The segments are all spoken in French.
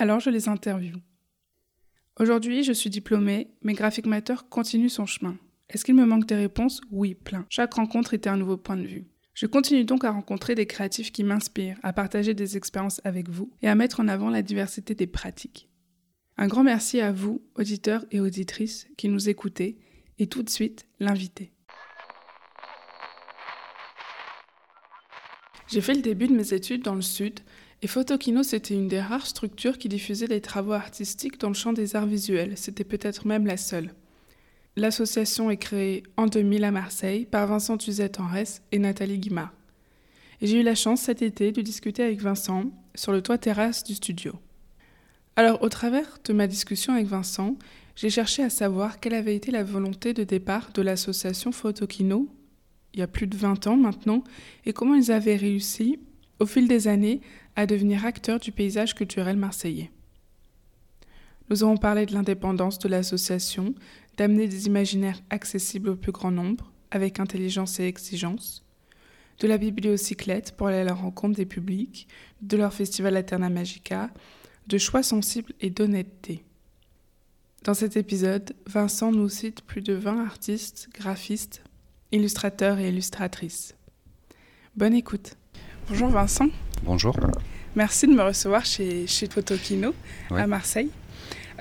Alors je les interviewe. Aujourd'hui, je suis diplômée, mais Graphic Matter continue son chemin. Est-ce qu'il me manque des réponses? Oui, plein. Chaque rencontre était un nouveau point de vue. Je continue donc à rencontrer des créatifs qui m'inspirent, à partager des expériences avec vous et à mettre en avant la diversité des pratiques. Un grand merci à vous, auditeurs et auditrices, qui nous écoutez, et tout de suite, l'invité. J'ai fait le début de mes études dans le Sud, et Photokino, c'était une des rares structures qui diffusait des travaux artistiques dans le champ des arts visuels. C'était peut-être même la seule. L'association est créée en 2000 à Marseille par Vincent Tuzette en et Nathalie Guimard. Et j'ai eu la chance cet été de discuter avec Vincent sur le toit terrasse du studio. Alors, au travers de ma discussion avec Vincent, j'ai cherché à savoir quelle avait été la volonté de départ de l'association Photokino, il y a plus de 20 ans maintenant, et comment ils avaient réussi, au fil des années, à devenir acteurs du paysage culturel marseillais. Nous avons parlé de l'indépendance de l'association, d'amener des imaginaires accessibles au plus grand nombre, avec intelligence et exigence, de la bibliocyclette pour aller à la rencontre des publics, de leur festival Alterna Magica, de choix sensibles et d'honnêteté. Dans cet épisode, Vincent nous cite plus de 20 artistes, graphistes, illustrateurs et illustratrices. Bonne écoute. Bonjour Vincent. Bonjour. Merci de me recevoir chez, chez Photokino à Marseille.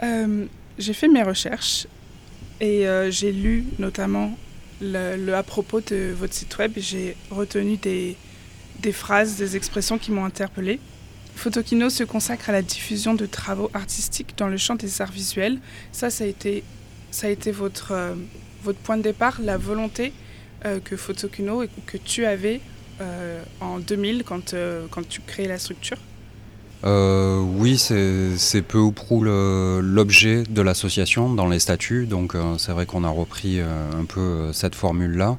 Euh, j'ai fait mes recherches et euh, j'ai lu notamment le, à propos de votre site web. J'ai retenu des, des phrases, des expressions qui m'ont interpellée. Photokino se consacre à la diffusion de travaux artistiques dans le champ des arts visuels. Ça, ça a été, ça a été votre, euh, votre point de départ, la volonté euh, que Photokino et que tu avais en 2000 quand, quand tu créais la structure oui, c'est peu ou prou l'objet de l'association dans les statuts, donc c'est vrai qu'on a repris un peu cette formule-là.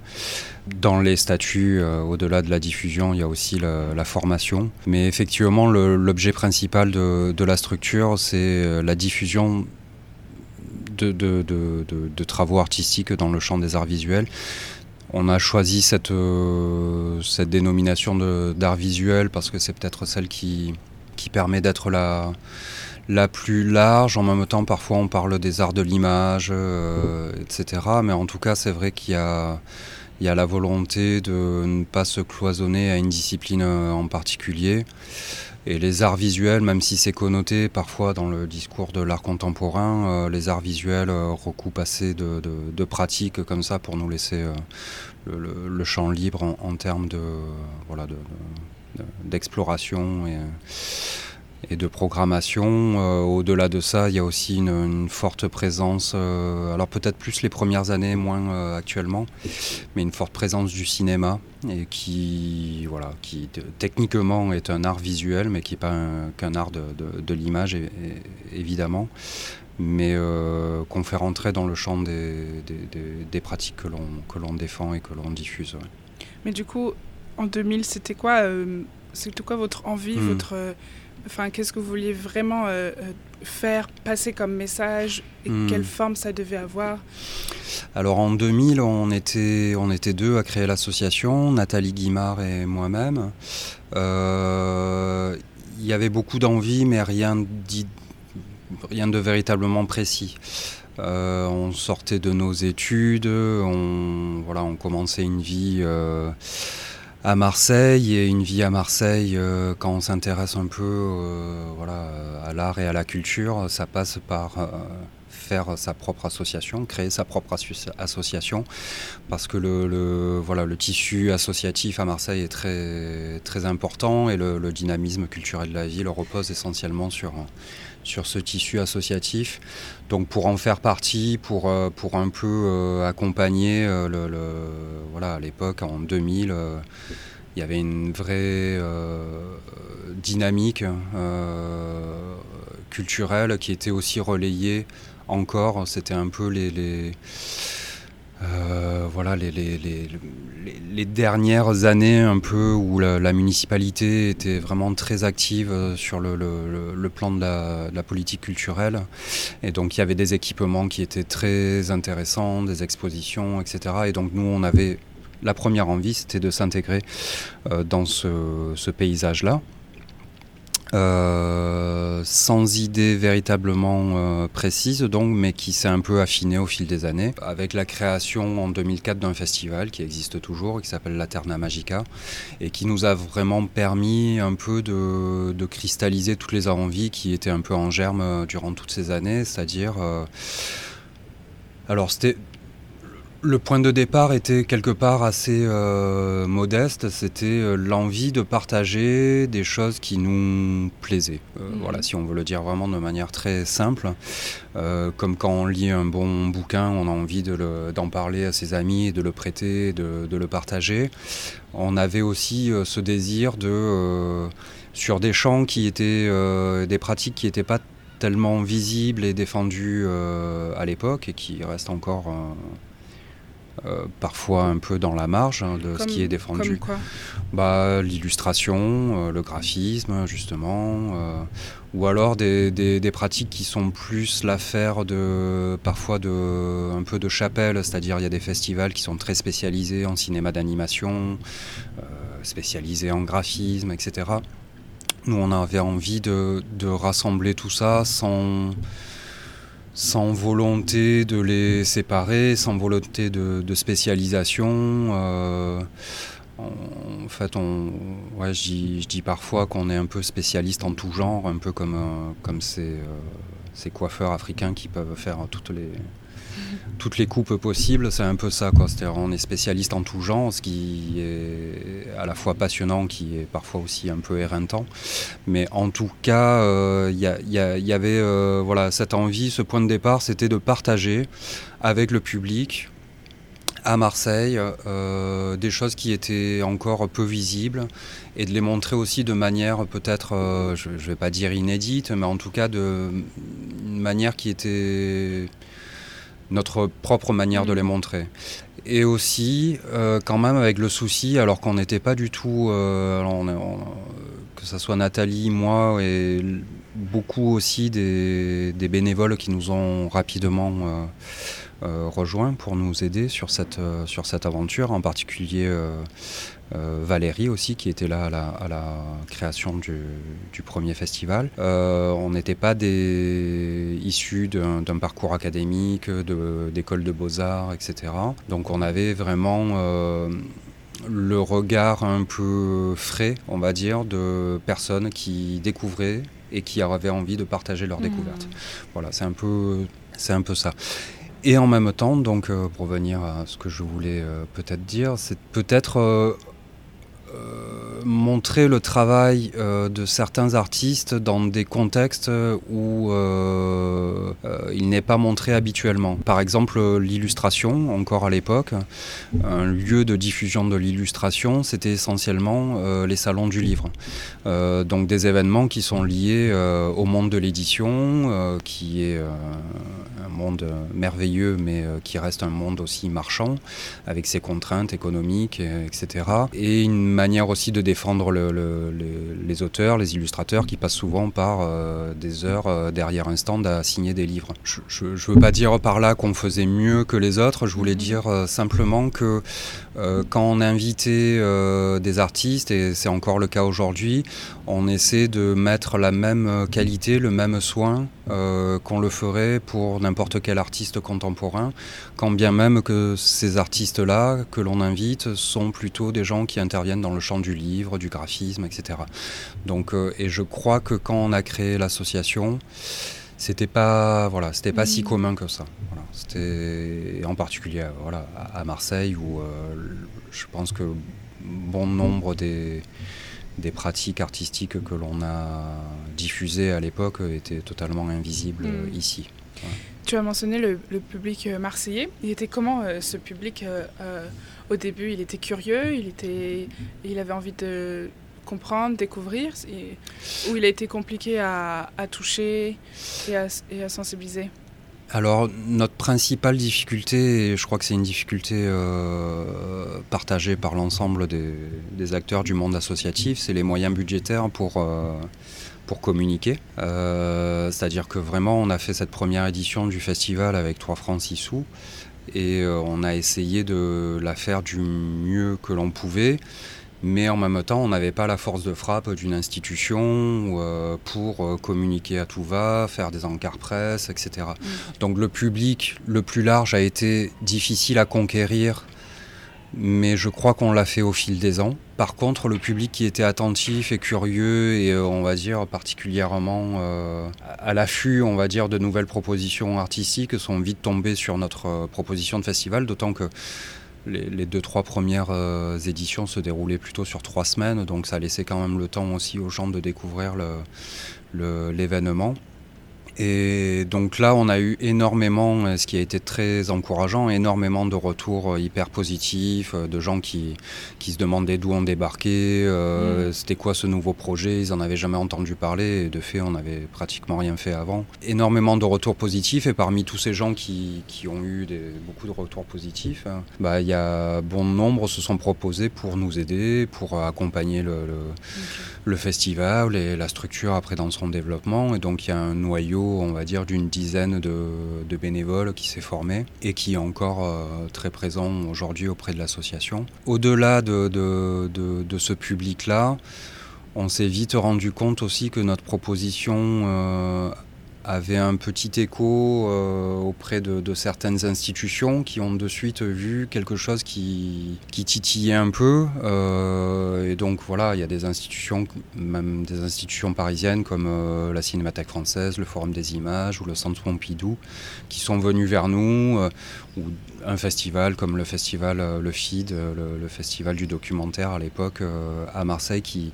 Dans les statuts, euh, au-delà de la diffusion, il y a aussi la, formation. Mais effectivement, l'objet principal de, la structure, c'est euh, la diffusion de, travaux artistiques dans le champ des arts visuels. On a choisi cette, euh, cette dénomination d'art visuel parce que c'est peut-être celle qui, qui permet d'être la, la plus large. En même temps, parfois on parle des arts de l'image, etc. Mais en tout cas, c'est vrai qu'il y a il y a la volonté de ne pas se cloisonner à une discipline euh, en particulier. Et les arts visuels, même si c'est connoté parfois dans le discours de l'art contemporain, euh, les arts visuels euh, recoupent assez de, pratiques comme ça pour nous laisser le, champ libre en, termes de voilà d'exploration et et de programmation. Euh, au-delà de ça, il y a aussi une, forte présence, euh, alors peut-être plus les premières années, moins euh, actuellement, mais une forte présence du cinéma et qui, voilà, qui techniquement est un art visuel, mais qui n'est pas qu'un art de, l'image, évidemment, mais qu'on fait rentrer dans le champ des, des, pratiques que l'on défend et que l'on diffuse. Mais du coup, en 2000, c'était quoi, c'était quoi votre envie, hmm. votre Enfin, qu'est-ce que vous vouliez vraiment euh, euh, faire passer comme message et hmm. quelle forme ça devait avoir? Alors en 2000, on était, on était deux à créer l'association, Nathalie Guimard et moi-même. Euh, il y avait beaucoup d'envie, mais rien, rien de véritablement précis. on sortait de nos études, on, voilà, on commençait une vie à Marseille et une vie à Marseille euh, quand on s'intéresse un peu euh, voilà, à l'art et à la culture, ça passe par euh, faire sa propre association, créer sa propre association, parce que le, voilà, le tissu associatif à Marseille est très, très important et le, le dynamisme culturel de la ville repose essentiellement sur sur ce tissu associatif. Donc pour en faire partie, pour, euh, pour un peu euh, accompagner, euh, le, voilà, à l'époque, en 2000, il y avait une vraie dynamique culturelle qui était aussi relayée encore. C'était un peu les, euh, voilà, les, les, dernières années un peu où la, municipalité était vraiment très active euh, sur le, plan de la, politique culturelle. Et donc il y avait des équipements qui étaient très intéressants, des expositions, etc. Et donc nous, on avait la première envie, c'était de s'intégrer euh, dans ce paysage-là. Euh, sans idée véritablement euh, précise donc, mais qui s'est un peu affiné au fil des années, avec la création en 2004 d'un festival qui existe toujours, qui s'appelle La Terna Magica, et qui nous a vraiment permis un peu de, de, cristalliser toutes les envies qui étaient un peu en germe euh, durant toutes ces années, c'est-à-dire... alors c'était le point de départ était quelque part assez euh, modeste, c'était euh, l'envie de partager des choses qui nous plaisaient. Euh, mhm. Voilà, si on veut le dire vraiment de manière très simple, comme quand on lit un bon bouquin, on a envie d'en parler à ses amis, de le prêter, de, de le partager. On avait aussi ce désir de, sur des champs qui étaient des pratiques qui n'étaient pas tellement visibles et défendues à l'époque et qui restent encore euh, parfois un peu dans la marge hein, de ce qui est défendu. bah, L'illustration, euh, le graphisme, justement, euh, ou alors des, des, pratiques qui sont plus l'affaire de parfois de un peu de chapelle, c'est-à-dire il y a des festivals qui sont très spécialisés en cinéma d'animation, spécialisés en graphisme, etc. Nous, on avait envie de, de rassembler tout ça sans sans volonté de les séparer, sans volonté de, spécialisation. Euh, en fait, on, ouais, je, dis, parfois qu'on est un peu spécialiste en tout genre, un peu comme, euh, comme euh, ces coiffeurs africains qui peuvent faire toutes les, toutes les coupes possibles, c'est un peu ça. Quoi. On est spécialiste en tout genre, ce qui est à la fois passionnant, qui est parfois aussi un peu éreintant. Mais en tout cas, il euh, y, avait euh, voilà, cette envie, ce point de départ, c'était de partager avec le public à Marseille euh, des choses qui étaient encore peu visibles et de les montrer aussi de manière peut-être, je ne vais pas dire inédite, mais en tout cas de manière qui était notre propre manière de les mm. montrer. Et aussi, euh, quand même, avec le souci, alors qu'on n'était pas du tout, euh, que ce soit Nathalie, moi et beaucoup aussi des, bénévoles qui nous ont rapidement euh, rejoints pour nous aider sur cette, sur cette aventure, en particulier euh, Valérie aussi qui était là à la, création du, premier festival. Euh, on n'était pas des, issus d'un parcours académique, d'école de, beaux-arts, etc. Donc on avait vraiment euh, le regard un peu frais, on va dire, de personnes qui découvraient et qui avaient envie de partager leur découvertes. Mmh. découverte. Voilà, c'est un peu, c'est un peu ça. Et en même temps, donc pour venir à ce que je voulais peut-être dire, c'est peut-être euh, uh, montrer le travail euh, de certains artistes dans des contextes où euh, il n'est pas montré habituellement. Par exemple, l'illustration, encore à l'époque, un lieu de diffusion de l'illustration, c'était essentiellement les salons du livre. donc des événements qui sont liés au monde de l'édition, qui est un monde merveilleux, mais qui reste un monde aussi marchand, avec ses contraintes économiques, etc. Et une manière aussi de défendre les auteurs, les illustrateurs qui passent souvent par euh, des heures euh, derrière un stand à signer des livres. Je ne veux pas dire par là qu'on faisait mieux que les autres, je voulais dire euh, simplement que quand on invitait des artistes, et c'est encore le cas aujourd'hui, on essaie de mettre la même qualité, le même soin qu'on le ferait pour n'importe quel artiste contemporain, quand bien même que ces artistes-là que l'on invite sont plutôt des gens qui interviennent dans le champ du livre, du graphisme, etc. Donc, euh, et je crois que quand on a créé l'association, c'était pas voilà c'était pas si commun que ça. C'était en particulier voilà à Marseille où euh, je pense que bon nombre des des pratiques artistiques que l'on a diffusées à l'époque étaient totalement invisibles mmh. ici. Tu as mentionné le, public euh, marseillais. Il était comment ce public au début, il était curieux, il, était, il avait envie de comprendre, découvrir, où il a été compliqué à, toucher et à, sensibiliser? Alors notre principale difficulté, et je crois que c'est une difficulté euh, partagée par l'ensemble des, acteurs du monde associatif, c'est les moyens budgétaires pour, euh, pour communiquer. Euh, c'est-à-dire que vraiment on a fait cette première édition du festival avec 3 francs 6 sous et on a essayé de la faire du mieux que l'on pouvait mais en même temps, on n'avait pas la force de frappe d'une institution euh, pour euh, communiquer à tout va, faire des encarts presse, etc. Mm. Donc le public le plus large a été difficile à conquérir, mais je crois qu'on l'a fait au fil des ans. Par contre, le public qui était attentif et curieux et euh, on va dire particulièrement à l'affût, on va dire, de nouvelles propositions artistiques sont vite tombés sur notre proposition de festival, d'autant que les, deux, trois premières euh, éditions se déroulaient plutôt sur trois semaines, donc ça laissait quand même le temps aussi aux gens de découvrir l'événement. Et donc là, on a eu énormément, euh, ce qui a été très encourageant, énormément de retours euh, hyper positifs, euh, de gens qui, qui se demandaient d'où on débarquait, mm. c'était quoi ce nouveau projet, ils n'en avaient jamais entendu parler, et de fait, on n'avait pratiquement rien fait avant. Énormément de retours positifs, et parmi tous ces gens qui, qui ont eu des, beaucoup de retours positifs, hein, bah, il y a bon nombre se sont proposés pour nous aider, pour accompagner le, le festival et la structure après dans son développement. Et donc il y a un noyau, on va dire, d'une dizaine de, bénévoles qui s'est formé et qui est encore euh, très présent aujourd'hui auprès de l'association. Au-delà de, de, ce public-là, on s'est vite rendu compte aussi que notre proposition euh, avait un petit écho euh, auprès de, certaines institutions qui ont de suite vu quelque chose qui, qui titillait un peu. Euh, et donc voilà, il y a des institutions, même des institutions parisiennes comme euh, la Cinémathèque française, le Forum des images ou le Centre Pompidou, qui sont venus vers nous, ou un festival comme le festival Le FID, le festival du documentaire à l'époque à Marseille, qui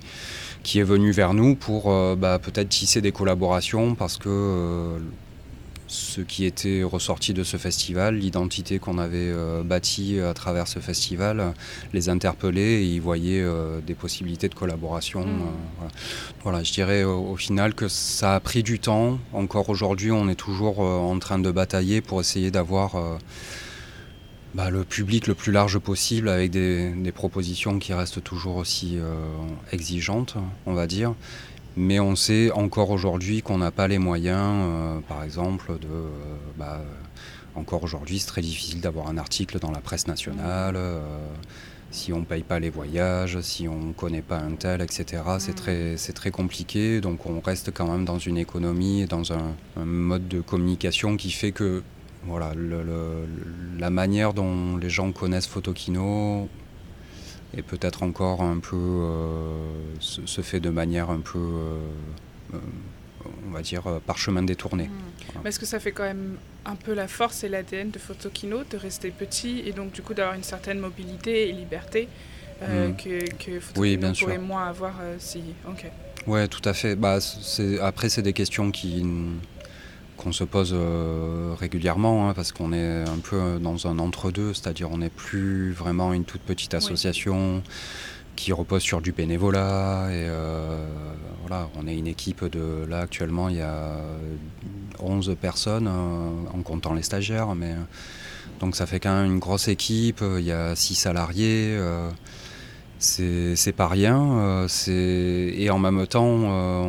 qui est venu vers nous pour euh, bah, peut-être tisser des collaborations parce que euh, ce qui était ressorti de ce festival, l'identité qu'on avait euh, bâtie à travers ce festival, les interpellait et ils voyaient des possibilités de collaboration. Mm. Voilà. voilà. je dirais au, final que ça a pris du temps. Encore aujourd'hui, on est toujours en train de batailler pour essayer d'avoir bah, le public le plus large possible avec des, propositions qui restent toujours aussi euh, exigeantes, on va dire. Mais on sait encore aujourd'hui qu'on n'a pas les moyens, euh, par exemple, de... Euh, bah, encore aujourd'hui, c'est très difficile d'avoir un article dans la presse nationale. si on ne paye pas les voyages, si on ne connaît pas un tel, etc., c'est très, très compliqué. Donc on reste quand même dans une économie, dans un mode de communication qui fait que voilà, la manière dont les gens connaissent Photokino est peut-être encore un peu euh, se, fait de manière un peu euh, euh, on va dire par chemin détourné. Mais est-ce que ça fait quand même un peu la force et l'ADN de Photokino de rester petit et donc du coup d'avoir une certaine mobilité et liberté hmm. que, que Photokino pourrait moins avoir si. Ok. Ouais, tout à fait. Bah, après, c'est des questions qui qu'on se pose euh, régulièrement, hein, parce qu'on est un peu dans un entre-deux, c'est-à-dire on n'est plus vraiment une toute petite association qui repose sur du bénévolat. Et euh, voilà, on est une équipe de. Là, actuellement, il y a 11 personnes, euh, en comptant les stagiaires, mais. Donc ça fait quand même une grosse équipe, il y a 6 salariés c'est pas rien. Euh, et en même temps, euh,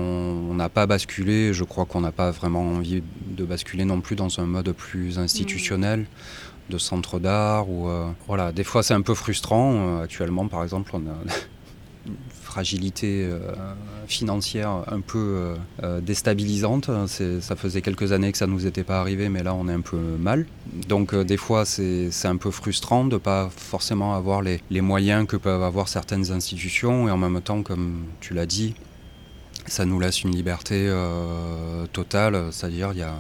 on n'a pas basculé. Je crois qu'on n'a pas vraiment envie de basculer non plus dans un mode plus institutionnel. de centre d'art ou euh, voilà des fois c'est un peu frustrant actuellement par exemple on a fragilité euh, financière un peu euh, euh, déstabilisante. Ça faisait quelques années que ça ne nous était pas arrivé, mais là on est un peu mal. Donc des fois c'est un peu frustrant de ne pas forcément avoir les, les moyens que peuvent avoir certaines institutions et en même temps, comme tu l'as dit, ça nous laisse une liberté totale, c'est-à-dire il n'y a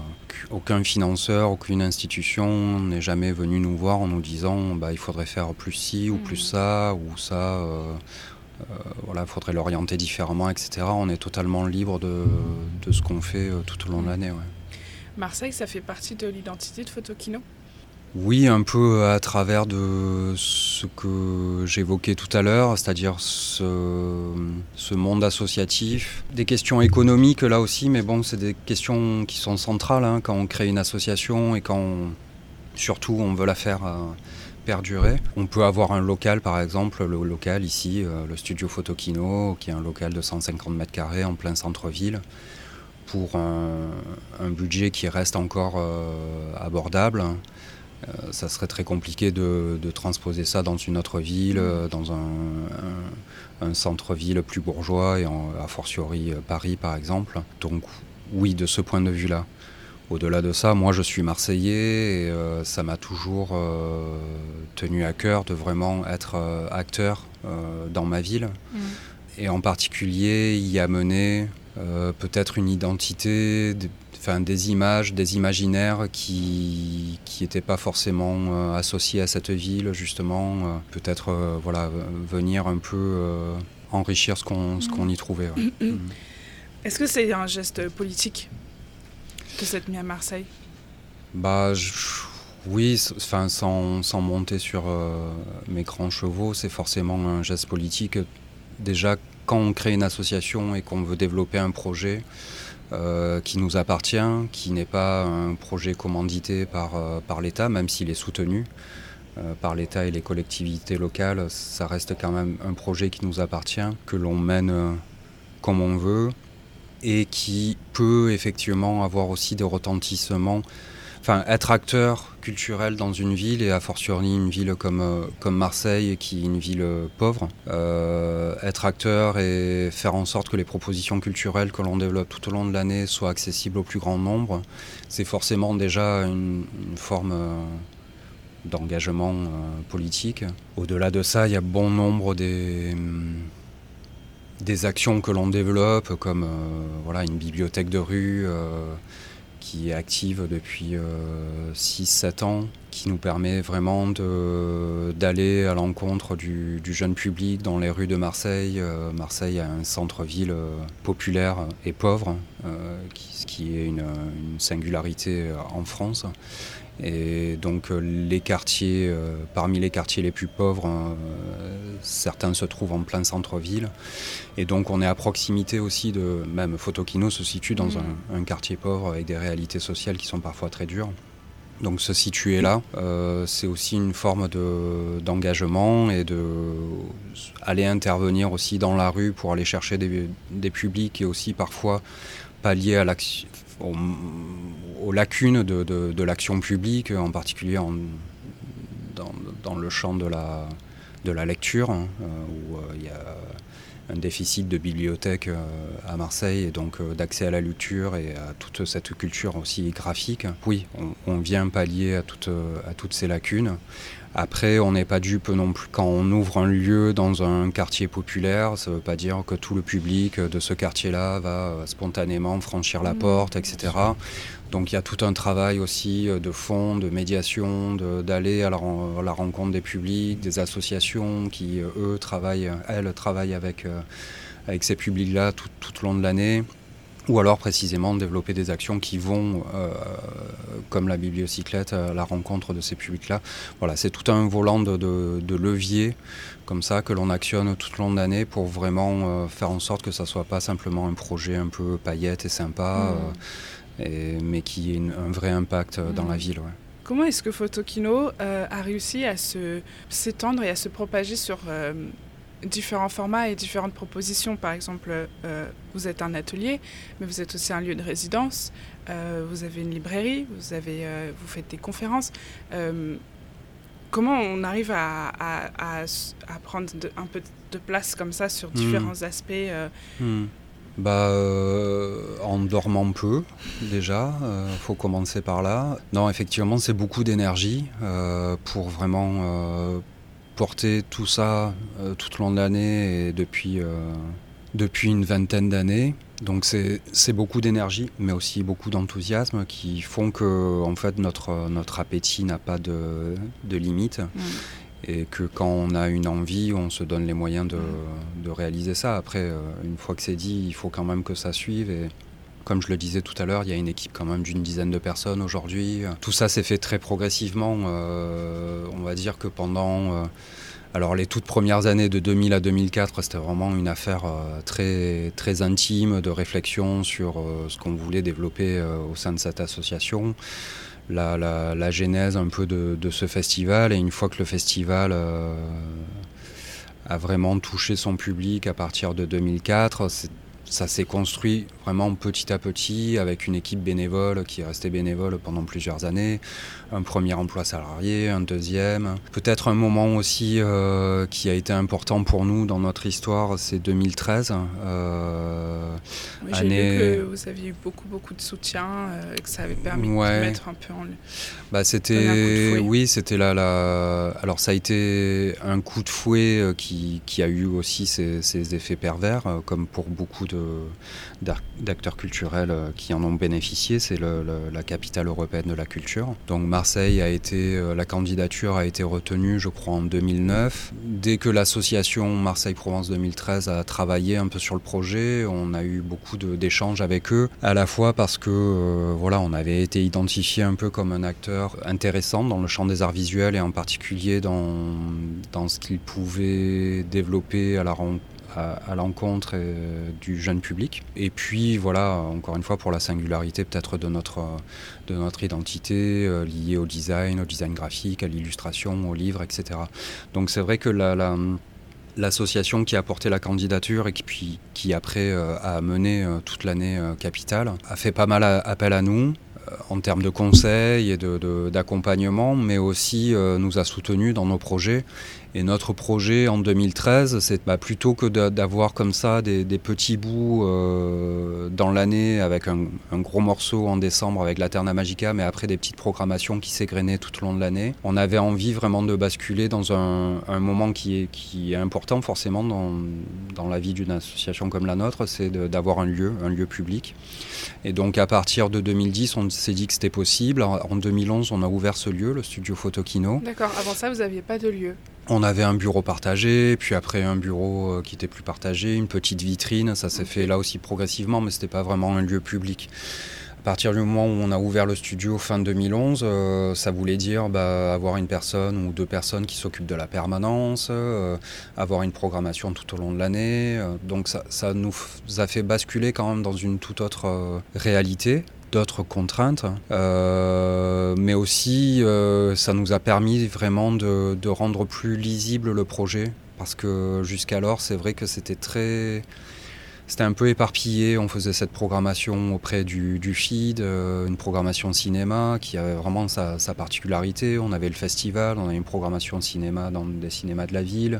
aucun financeur, aucune institution n'est jamais venu nous voir en nous disant bah, il faudrait faire plus ci ou plus mmh. ça ou ça. Euh, voilà, il faudrait l'orienter différemment, etc. On est totalement libre de, ce qu'on fait euh, tout au long de l'année. Marseille, ça fait partie de l'identité de Photokino? Oui, un peu à travers de ce que j'évoquais tout à l'heure, c'est-à-dire ce, monde associatif. Des questions économiques là aussi, mais bon, c'est des questions qui sont centrales hein, quand on crée une association et quand surtout on veut la faire euh, On peut avoir un local par exemple, le local ici, euh, le studio Photokino, qui est un local de 150 mètres carrés en plein centre-ville pour un, budget qui reste encore euh, abordable. Euh, ça serait très compliqué de, transposer ça dans une autre ville, dans un, centre-ville plus bourgeois, et a fortiori Paris par exemple. Donc oui, de ce point de vue-là. Au-delà de ça, moi je suis marseillais et ça m'a toujours tenu à cœur de vraiment être acteur dans ma ville. Mm. Et en particulier y amener peut-être une identité, des images, des imaginaires qui n'étaient pas forcément euh, associés à cette ville, justement. Euh, peut-être euh, voilà, venir un peu enrichir ce qu'on qu'on y trouvait. Mm. Est-ce que c'est un geste politique? De cette nuit à Marseille? Bah, Oui, enfin, sans, sans, monter sur mes grands chevaux, c'est forcément un geste politique. Déjà, quand on crée une association et qu'on veut développer un projet, euh, qui nous appartient, qui n'est pas un projet commandité par, euh, par l'État, même s'il est soutenu euh, par l'État et les collectivités locales. Ça reste quand même un projet qui nous appartient, que l'on mène comme on veut et qui peut effectivement avoir aussi des retentissements enfin, être acteur culturel dans une ville et a fortiori une ville comme, euh, comme Marseille qui est une ville euh, pauvre, euh, être acteur et faire en sorte que les propositions culturelles que l'on développe tout au long de l'année soient accessibles au plus grand nombre, c'est forcément déjà une, forme d'engagement politique. Au-delà de ça, il y a bon nombre des des actions que l'on développe, comme voilà, une bibliothèque de rue, qui est active depuis 6-7 euh, ans, qui nous permet vraiment d'aller à l'encontre du, jeune public dans les rues de Marseille. Euh, Marseille a un centre-ville euh, populaire et pauvre, ce qui est une singularité en France. Et donc euh, les quartiers, euh, parmi les quartiers les plus pauvres, euh, certains se trouvent en plein centre-ville. Et donc on est à proximité aussi de, même Photokino se situe dans mm. un, quartier pauvre avec des réalités sociales qui sont parfois très dures. Donc se situer là, c'est aussi une forme d'engagement et de aller intervenir aussi dans la rue pour aller chercher des, des publics et aussi parfois pallier à l'action, aux, lacunes de, l'action publique, en particulier dans, le champ de la, de la lecture, hein, euh, où euh, il y a un déficit de bibliothèques euh, à Marseille et donc d'accès à la lecture et à toute cette culture aussi graphique. Oui, on, vient pallier à, à toutes ces lacunes. Après, on n'est pas dupe non plus. Quand on ouvre un lieu dans un quartier populaire, ça ne veut pas dire que tout le public de ce quartier-là va spontanément franchir la mmh. porte, etc. Donc il y a tout un travail aussi euh, de fond, de médiation, d'aller à, la rencontre des publics, des associations qui, euh, eux, travaillent, elles, travaillent avec, euh, avec ces publics-là tout, tout, au long de l'année ou alors précisément développer des actions qui vont, euh, comme la bibliocyclette, à la rencontre de ces publics-là. Voilà, c'est tout un volant de, de, levier comme ça que l'on actionne tout au long de l'année pour vraiment euh, faire en sorte que ça soit pas simplement un projet un peu paillette et sympa, mmh. Euh, mais qui ait un vrai impact dans la mmh. ville. Comment est-ce que Photokino a réussi à s'étendre et à se propager sur différents formats et différentes propositions? Par exemple, euh, vous êtes un atelier, mais vous êtes aussi un lieu de résidence. Euh, vous avez une librairie, vous, avez, euh, vous faites des conférences. comment on arrive à, à, à, prendre un peu de place comme ça sur hmm. différents aspects hmm. Bah, en dormant peu, déjà, il faut commencer par là. Non, effectivement, c'est beaucoup d'énergie pour vraiment porter tout ça euh, tout au long de l'année et depuis, euh, depuis une vingtaine d'années. Donc c'est beaucoup d'énergie, mais aussi beaucoup d'enthousiasme qui font que en fait, notre, notre appétit n'a pas de, de limite. Mm. Et que quand on a une envie, on se donne les moyens de, de réaliser ça. Après, euh, une fois que c'est dit, il faut quand même que ça suive. Et Comme je le disais tout à l'heure, il y a une équipe quand même d'une dizaine de personnes aujourd'hui. Tout ça s'est fait très progressivement. on va dire que pendant alors les toutes premières années de 2000 à 2004, c'était vraiment une affaire euh, très, très intime de réflexion sur euh, ce qu'on voulait développer euh, au sein de cette association. La, la, genèse un peu de, ce festival. Et une fois que le festival a vraiment touché son public à partir de 2004, ça s'est construit vraiment petit à petit avec une équipe bénévole qui est restée bénévole pendant plusieurs années, un premier emploi salarié, un deuxième. Peut-être un moment aussi euh, qui a été important pour nous dans notre histoire, c'est 2013. Euh, année... vu que vous aviez eu beaucoup beaucoup de soutien euh, et que ça avait permis de mettre un peu en bah, c'était oui, c'était là la, alors ça a été un coup de fouet qui, qui a eu aussi ses, ses effets pervers comme pour beaucoup de d'acteurs culturels euh, qui en ont bénéficié. C'est la capitale européenne de la culture. Donc Marseille a été, euh, la candidature a été retenue, je crois, en 2009. Dès que l'association Marseille-Provence 2013 a travaillé un peu sur le projet, on a eu beaucoup d'échanges avec eux, à la fois parce que euh, voilà, on avait été identifié un peu comme un acteur intéressant dans le champ des arts visuels et en particulier dans, dans ce qu'il pouvait développer à la rencontre à, l'encontre euh, du jeune public. Et puis voilà, encore une fois, pour la singularité peut-être de notre, de notre identité euh, liée au design, au design graphique, à l'illustration, au livre, etc. Donc c'est vrai que la, l'association qui a porté la candidature et qui, puis, qui après euh, a mené toute l'année capitale a fait pas mal appel à nous en termes de conseils et d'accompagnement, de, mais aussi nous a soutenus dans nos projets et notre projet en 2013, c'est bah, plutôt que d'avoir comme ça des, petits bouts euh, dans l'année avec un, gros morceau en décembre avec la Terna Magica, mais après des petites programmations qui s'égrenaient tout au long de l'année. On avait envie vraiment de basculer dans un, moment qui est, important forcément dans, dans la vie d'une association comme la nôtre, c'est d'avoir un lieu, un lieu public. Et donc à partir de 2010, on s'est dit que c'était possible. En 2011, on a ouvert ce lieu, le studio Photokino. D'accord, avant ça, vous n'aviez pas de lieu on avait un bureau partagé, puis après un bureau euh, qui était plus partagé, une petite vitrine. Ça s'est fait là aussi progressivement, mais c'était pas vraiment un lieu public. À partir du moment où on a ouvert le studio fin 2011, euh, ça voulait dire bah, avoir une personne ou deux personnes qui s'occupent de la permanence, euh, avoir une programmation tout au long de l'année. donc ça, ça, nous a fait basculer quand même dans une toute autre réalité d'autres contraintes, euh, mais aussi euh, ça nous a permis vraiment de, rendre plus lisible le projet, parce que jusqu'alors c'est vrai que c'était très... C'était un peu éparpillé, on faisait cette programmation auprès du, du FID, euh, une programmation cinéma qui avait vraiment sa, sa, particularité. On avait le festival, on avait une programmation cinéma dans des cinémas de la ville.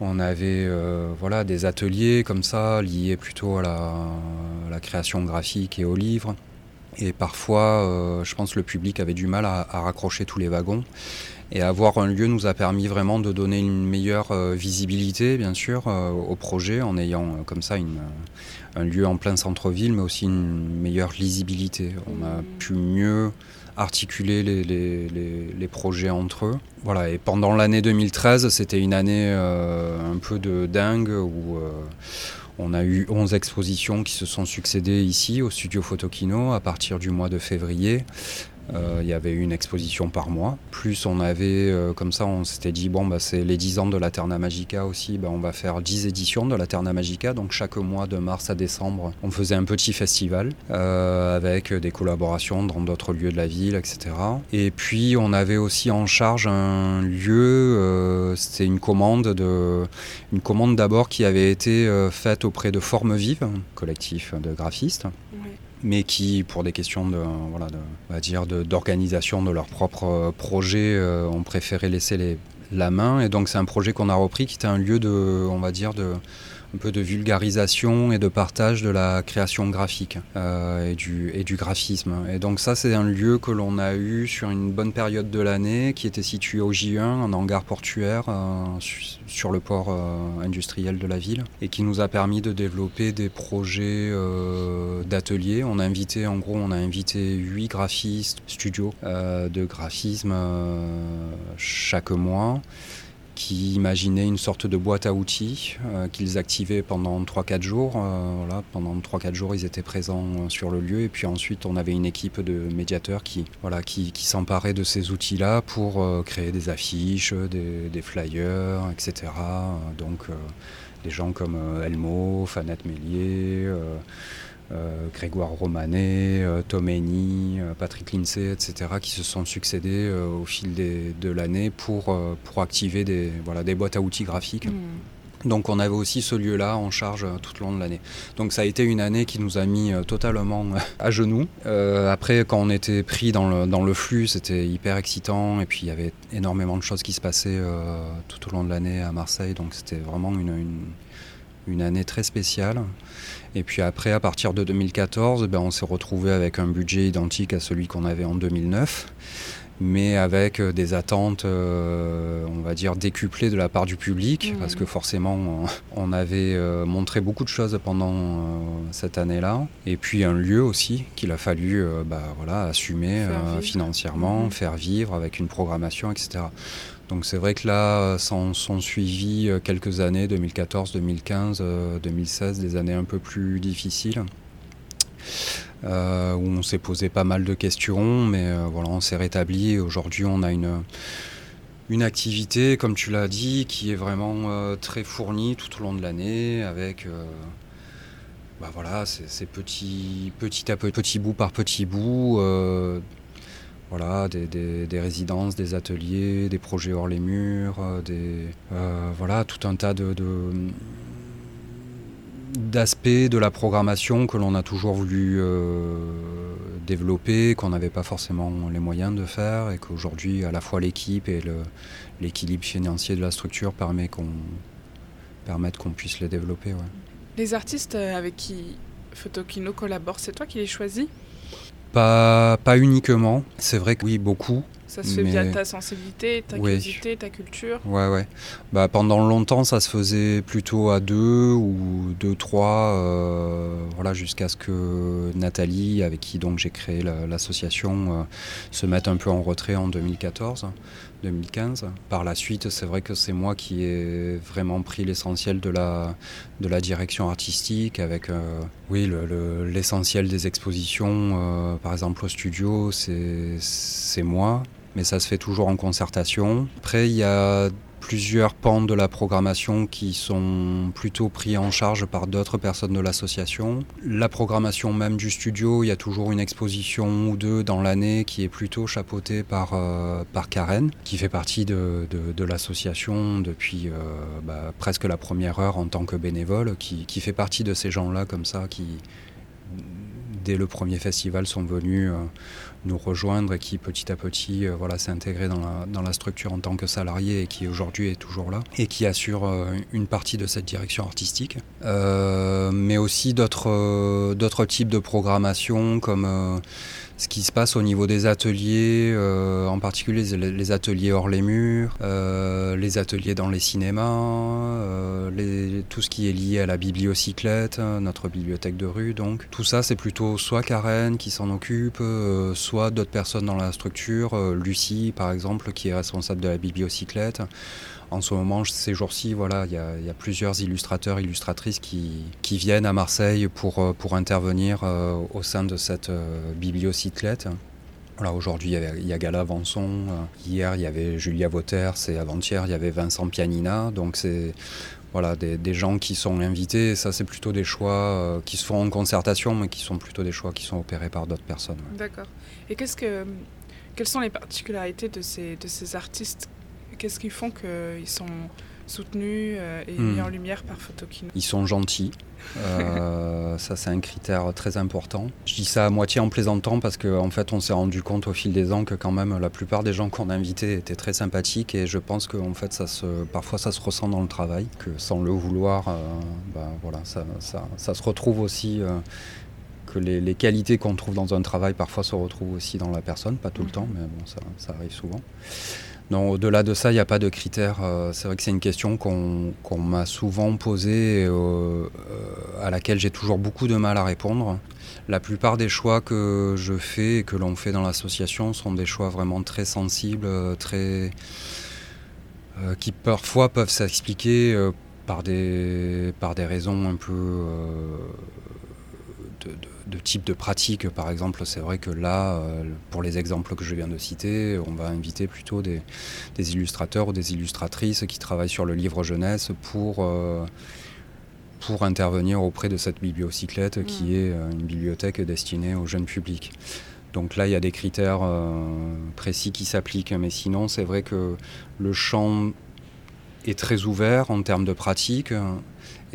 On avait euh, voilà, des ateliers comme ça, liés plutôt à la, création graphique et au livre. Et parfois, euh, je pense que le public avait du mal à, raccrocher tous les wagons. Et avoir un lieu nous a permis vraiment de donner une meilleure euh, visibilité, bien sûr, au projet, en ayant comme ça un lieu en plein centre-ville, mais aussi une meilleure lisibilité. On a pu mieux articuler les, projets entre eux. Voilà, pendant l'année 2013, c'était une année euh, un peu de dingue où euh, on a eu 11 expositions qui se sont succédées ici au studio Photokino à partir du mois de février. Euh, il y avait une exposition par mois. Plus on avait, euh, comme ça, on s'était dit, bon, bah, c'est les 10 ans de la Terna Magica aussi, bah, on va faire 10 éditions de la Terna Magica. Donc chaque mois, de mars à décembre, on faisait un petit festival euh, avec des collaborations dans d'autres lieux de la ville, etc. Et puis on avait aussi en charge un lieu, c'était une commande d'abord qui avait été faite auprès de Forme Vive, collectif de graphistes mais qui, pour des questions de, voilà, de, dire d'organisation de, leur propre euh, projet, euh, ont préféré laisser les, la main. Et donc c'est un projet qu'on a repris, qui était un lieu de, on va dire, de un peu de vulgarisation et de partage de la création graphique euh, et, du, graphisme. Et donc ça, c'est un lieu que l'on a eu sur une bonne période de l'année, qui était situé au J1, en hangar portuaire, euh, sur le port euh, industriel de la ville, et qui nous a permis de développer des projets d'ateliers. On a invité, en gros, on a invité huit graphistes, studios de graphisme chaque mois. Qui imaginaient une sorte de boîte à outils qu'ils activaient pendant 3-4 jours. voilà, pendant 3-4 jours, ils étaient présents sur le lieu et puis ensuite on avait une équipe de médiateurs qui, voilà, qui, qui s'emparait de ces outils-là pour créer des affiches, des, des flyers, etc. Donc des gens comme Elmo, Fanette Mélier. Euh, Grégoire Romanet, euh, Tom Henny, euh, Patrick Lindsay, etc., qui se sont succédés au fil de l'année pour, pour activer des, voilà, des boîtes à outils graphiques. Hmm. Donc on avait aussi ce lieu-là en charge tout au long de l'année. Donc ça a été une année qui nous a mis totalement à genoux. après, quand on était pris dans le, dans le flux, c'était hyper excitant. Et puis il y avait énormément de choses qui se passaient tout au long de l'année à Marseille. Donc c'était vraiment une, une, une, année très spéciale. Et puis après, à partir de 2014, ben, on s'est retrouvé avec un budget identique à celui qu'on avait en 2009 mais avec euh, des attentes, euh, on va dire, décuplées de la part du public, mmh. parce que forcément, on avait euh, montré beaucoup de choses pendant cette année-là, et puis un lieu aussi qu'il a fallu bah, voilà, assumer financièrement, mmh. faire vivre avec une programmation, etc. Donc c'est vrai que là, s'en sont suivis euh, quelques années, 2014, 2015, 2016, des années un peu plus difficiles. Euh, où on s'est posé pas mal de questions, mais euh, voilà, on s'est rétabli. Aujourd'hui, on a une, une activité, comme tu l'as dit, qui est vraiment très fournie tout au long de l'année, avec bah voilà, c'est petit, petit à petit, petit bout par petit bout, voilà, des, résidences, des ateliers, des projets hors les murs, euh, euh, voilà, tout un tas d'aspects de la programmation que l'on a toujours voulu euh, développer, qu'on n'avait pas forcément les moyens de faire et qu'aujourd'hui à la fois l'équipe et l'équilibre financier de la structure permet qu'on, permettent qu'on puisse les développer. Les artistes avec qui Photokino collabore, c'est toi qui les choisis? Pas, pas uniquement. C'est vrai que oui, beaucoup. Ça se fait via ta sensibilité, ta curiosité, ta culture Ouais, ouais. Bah, pendant longtemps, ça se faisait plutôt à deux ou deux, trois, euh, voilà, jusqu'à ce que Nathalie, avec qui donc j'ai créé l'association, euh, se mette un peu en retrait en 2014. 2015. Par la suite, c'est vrai que c'est moi qui ai vraiment pris l'essentiel de la, de la direction artistique avec euh, oui, l'essentiel des expositions. par exemple, au studio, c'est moi mais ça se fait toujours en concertation. Après, il y a plusieurs pans de la programmation qui sont plutôt pris en charge par d'autres personnes de l'association. La programmation même du studio, il y a toujours une exposition ou deux dans l'année qui est plutôt chapeautée par, euh, par Karen, qui fait partie de, de, l'association depuis euh, bah, presque la première heure en tant que bénévole, qui, qui fait partie de ces gens-là comme ça qui dès le premier festival, sont venus euh, nous rejoindre et qui petit à petit euh, voilà, s'est intégré dans la, dans la, structure en tant que salarié et qui aujourd'hui est toujours là et qui assure euh, une partie de cette direction artistique. mais aussi d'autres types de programmation comme ce qui se passe au niveau des ateliers, euh, en particulier les, ateliers hors les murs, euh, les ateliers dans les cinémas, euh, tout ce qui est lié à la bibliocyclette, notre bibliothèque de rue. Donc tout ça, c'est plutôt soit Karen qui s'en occupe, soit d'autres personnes dans la structure, Lucie par exemple qui est responsable de la bibliocyclette en ce moment, ces jours-ci, voilà, il y, a plusieurs illustrateurs, illustratrices qui, viennent à Marseille pour, euh, pour intervenir euh, au sein de cette euh, bibliocyclette. Aujourd'hui, il y, a Gala Vanson, hier, il y avait Julia Vauters et avant-hier, il y avait Vincent Pianina. Donc, c'est voilà, des, gens qui sont invités. ça, c'est plutôt des choix qui se font en concertation, mais qui sont plutôt des choix qui sont opérés par d'autres personnes. D'accord. Et qu'est-ce que, quelles sont les particularités de ces, de ces artistes Qu'est-ce qui font qu'ils sont soutenus euh, et mis hmm. en lumière par Photokino? Ils sont gentils. Euh, ça, c'est un critère très important. Je dis ça à moitié en plaisantant parce qu'en en fait, on s'est rendu compte au fil des ans que quand même la plupart des gens qu'on a invités étaient très sympathiques et je pense que en fait, ça se, parfois, ça se ressent dans le travail, que sans le vouloir, euh, bah, voilà, ça, ça, ça, se retrouve aussi. que les, les qualités qu'on trouve dans un travail parfois se retrouvent aussi dans la personne, pas tout le mhm. temps, mais bon, ça, ça arrive souvent. Non, au-delà de ça, il n'y a pas de critères. Euh, c'est vrai que c'est une question qu'on m'a souvent posée et euh, à laquelle j'ai toujours beaucoup de mal à répondre. La plupart des choix que je fais et que l'on fait dans l'association sont des choix vraiment très sensibles, très qui parfois peuvent s'expliquer par, des, par des raisons un peu de, de pratique. Par exemple, c'est vrai que là, pour les exemples que je viens de citer, on va inviter plutôt des, des illustrateurs ou des illustratrices qui travaillent sur le livre jeunesse pour pour intervenir auprès de cette bibliocyclette qui mm. est euh, une bibliothèque destinée au jeune public. Donc là, il y a des critères euh, précis qui s'appliquent, mais sinon, c'est vrai que le champ est très ouvert en termes de pratique,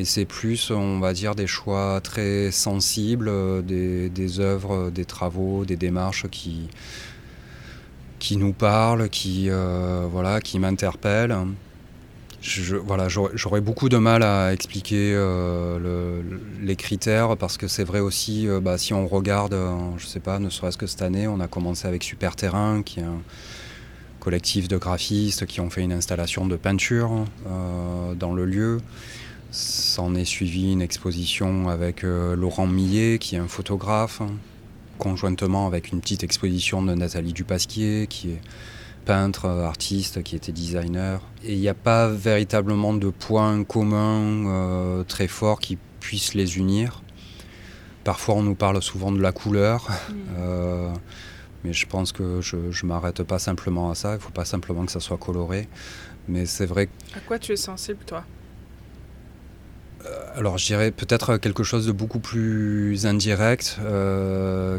et c'est plus, on va dire, des choix très sensibles, euh, des, œuvres, des travaux, des démarches qui, qui nous parlent, qui, voilà, qui m'interpellent voilà, j'aurais beaucoup de mal à expliquer euh, les critères parce que c'est vrai aussi, euh, bah, si on regarde, euh, je sais pas, ne serait-ce que cette année, on a commencé avec Super Terrain, qui est un collectif de graphistes qui ont fait une installation de peinture dans le lieu. S'en est suivi une exposition avec Laurent Millet, qui est un photographe, conjointement avec une petite exposition de Nathalie Dupasquier, qui est peintre, artiste, qui était designer. Et il n'y a pas véritablement de points communs euh, très forts qui puissent les unir. Parfois, on nous parle souvent de la couleur, mm. euh, mais je pense que je ne m'arrête pas simplement à ça. Il ne faut pas simplement que ça soit coloré. Mais c'est vrai. À quoi tu es sensible, toi? euh, alors je dirais peut-être quelque chose de beaucoup plus indirect,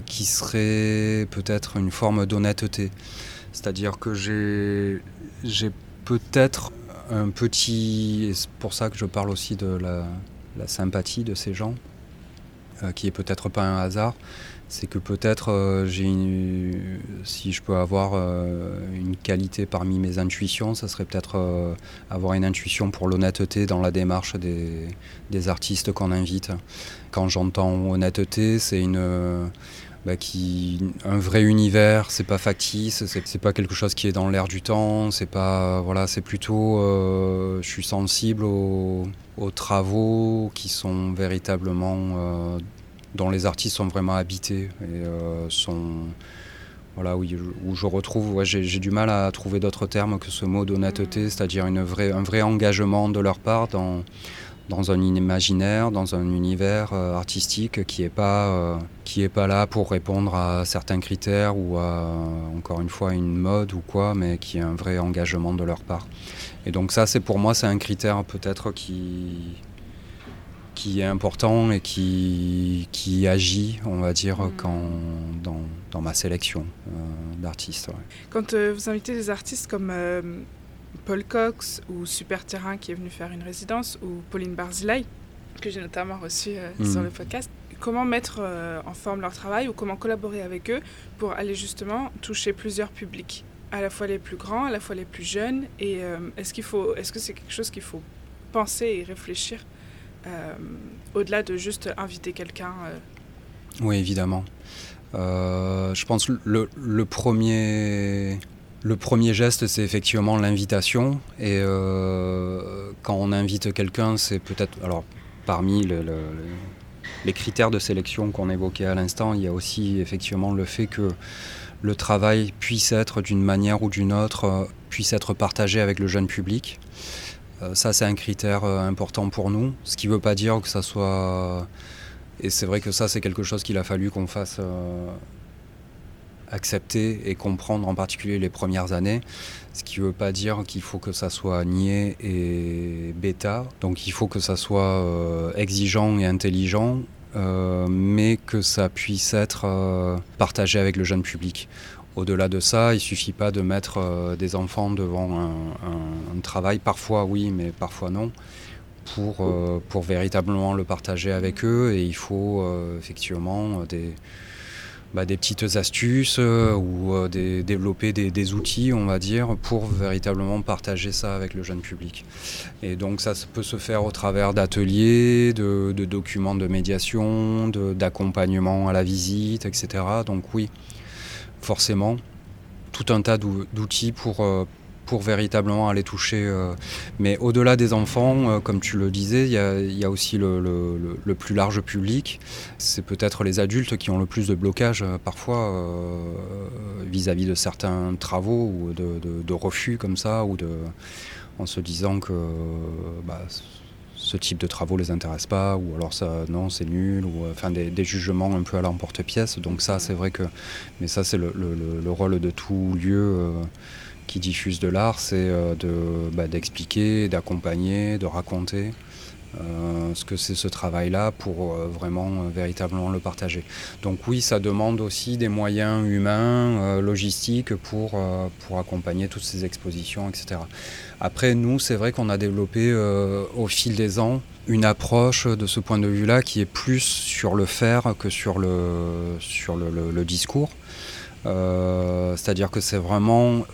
qui serait peut-être une forme d'honnêteté. C'est-à-dire que j'ai peut-être un petit, et c'est pour ça que je parle aussi de la, sympathie de ces gens, euh, qui est peut-être pas un hasard, c'est que peut-être euh, j'ai si je peux avoir euh, une qualité parmi mes intuitions, ça serait peut-être avoir une intuition pour l'honnêteté dans la démarche des, artistes qu'on invite. Quand j'entends honnêteté, c'est une bah, qui un vrai univers, c'est pas factice, c'est pas quelque chose qui est dans l'air du temps, c'est pas voilà, c'est plutôt euh, je suis sensible aux, travaux qui sont véritablement euh, dont les artistes sont vraiment habités et euh, sont voilà où, où je retrouve ouais, j'ai du mal à trouver d'autres termes que ce mot d'honnêteté, c'est-à-dire une vraie, un vrai engagement de leur part dans dans un imaginaire, dans un univers euh, artistique qui n'est pas, euh, qui est pas là pour répondre à certains critères ou à, encore une fois, une mode ou quoi, mais qui est un vrai engagement de leur part. Et donc ça, c'est pour moi, c'est un critère peut-être qui, qui est important et qui, qui agit, on va dire, mm. quand, dans, dans ma sélection euh, d'artistes. Quand vous invitez des artistes comme Paul Cox ou Super Terrain qui est venu faire une résidence ou Pauline Barzilay que j'ai notamment reçu euh, sur le podcast. Comment mettre euh, en forme leur travail ou comment collaborer avec eux pour aller justement toucher plusieurs publics, à la fois les plus grands, à la fois les plus jeunes. Et euh, est-ce qu'il faut, est-ce que c'est quelque chose qu'il faut penser et réfléchir au-delà de juste inviter quelqu'un Oui, évidemment. je pense le, le premier geste, c'est effectivement l'invitation. Et euh, quand on invite quelqu'un, c'est peut-être. Alors, parmi les critères de sélection qu'on évoquait à l'instant, il y a aussi effectivement le fait que le travail puisse être d'une manière ou d'une autre, euh, puisse être partagé avec le jeune public. Euh, ça, c'est un critère important pour nous. Ce qui ne veut pas dire que ça soit. Et c'est vrai que ça, c'est quelque chose qu'il a fallu qu'on fasse accepter et comprendre en particulier les premières années, ce qui ne veut pas dire qu'il faut que ça soit niais et bêta, donc il faut que ça soit euh, exigeant et intelligent, euh, mais que ça puisse être euh, partagé avec le jeune public. Au-delà de ça, il suffit pas de mettre des enfants devant un, travail, parfois oui, mais parfois non, pour, pour véritablement le partager avec eux, et il faut effectivement des bah, des petites astuces euh, ou euh, développer des, outils, on va dire, pour véritablement partager ça avec le jeune public. Et donc ça peut se faire au travers d'ateliers, de, documents de médiation, d'accompagnement à la visite, etc. Donc oui, forcément, tout un tas d'outils pour, euh, pour véritablement aller toucher. Euh, mais au-delà des enfants, euh, comme tu le disais, il y, a, aussi le, plus large public. C'est peut-être les adultes qui ont le plus de blocage parfois vis-à-vis de certains travaux ou de, refus comme ça, ou de en se disant que bah, ce type de travaux les intéresse pas, ou alors ça, non, c'est nul, ou enfin des, jugements un peu à l'emporte-pièce. Donc ça, c'est vrai que, mais ça, c'est le, rôle de tout lieu qui diffuse de l'art, c'est bah, d'expliquer, d'accompagner, de raconter. Euh, ce que c'est ce travail-là pour euh, vraiment euh, véritablement le partager. Donc oui, ça demande aussi des moyens humains, logistiques pour, pour accompagner toutes ces expositions, etc. Après, nous, c'est vrai qu'on a développé au fil des ans une approche de ce point de vue-là qui est plus sur le faire que sur le, sur le discours. C'est-à-dire que c'est vraiment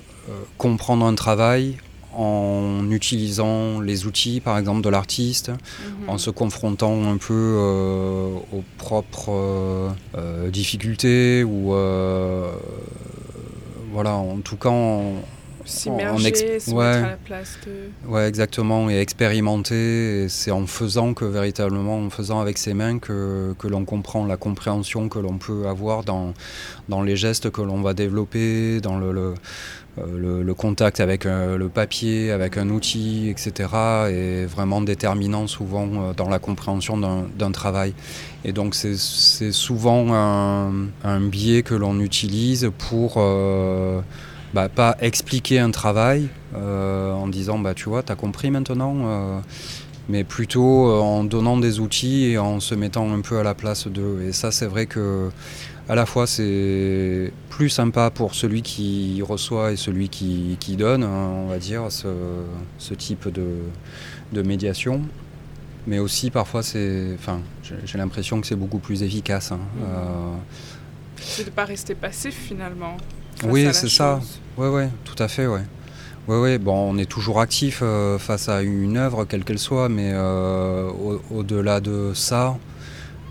comprendre un travail, en utilisant les outils, par exemple, de l'artiste, mhm. en se confrontant un peu euh, aux propres euh, euh, difficultés ou voilà, en tout cas, en, s'immerger, se ouais, mettre à la place de... Ouais, exactement, et expérimenter. C'est en faisant que véritablement, en faisant avec ses mains, que, que l'on comprend la compréhension que l'on peut avoir dans, dans les gestes que l'on va développer, dans le, le, contact avec euh, le papier, avec un outil, etc. est vraiment déterminant souvent euh, dans la compréhension d'un travail. Et donc c'est souvent un, biais que l'on utilise pour... Bah, pas expliquer un travail en disant bah tu vois t'as compris maintenant mais plutôt en donnant des outils et en se mettant un peu à la place d'eux et ça c'est vrai que à la fois c'est plus sympa pour celui qui reçoit et celui qui, donne, hein, on va dire, ce, type de, médiation. Mais aussi parfois c'est. Enfin, j'ai l'impression que c'est beaucoup plus efficace. Hein, mmh. euh. C'est de ne pas rester passif finalement. Oui, c'est ça. Oui, oui, tout à fait, ouais. Oui, oui, bon, on est toujours actif euh, face à une œuvre, quelle qu'elle soit, mais euh, au-delà de ça,